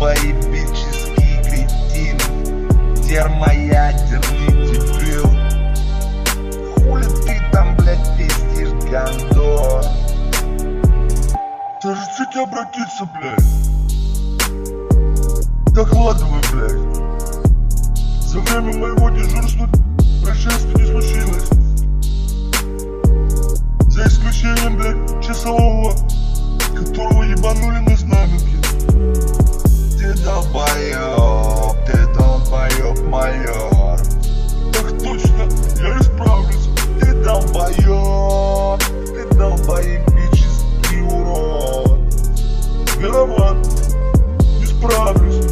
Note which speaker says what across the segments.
Speaker 1: Поебический кретин Термоядерный дебил. Хули ты там, блядь, пиздишь, гандон? Даже чуть
Speaker 2: обратиться, блядь. Докладывай, блядь. За
Speaker 1: время моего дежурства Исправлюсь.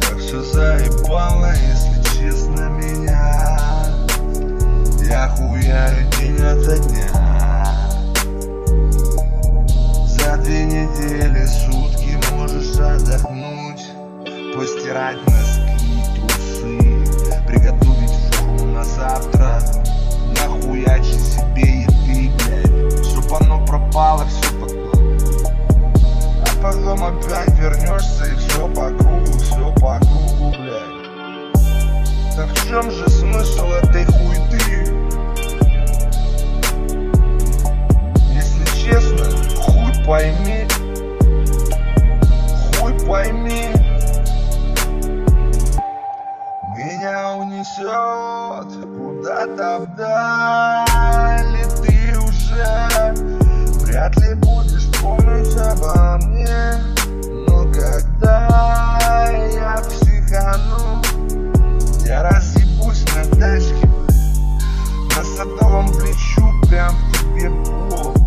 Speaker 2: Как все заебало, если честно меня Я хуярю день ото дня За две недели сутки можешь отдохнуть Постирать носки, трусы Приготовить форму на завтра Нахуячи себе еды, блядь Чтоб оно пропало, все опять вернешься и все по кругу, все по кругу, блядь. Так в чем же смысл этой хуйты? Если честно, хуй пойми, хуй пойми. Меня унесет куда-то вдаль, на садовом плечу прям тебе в голову.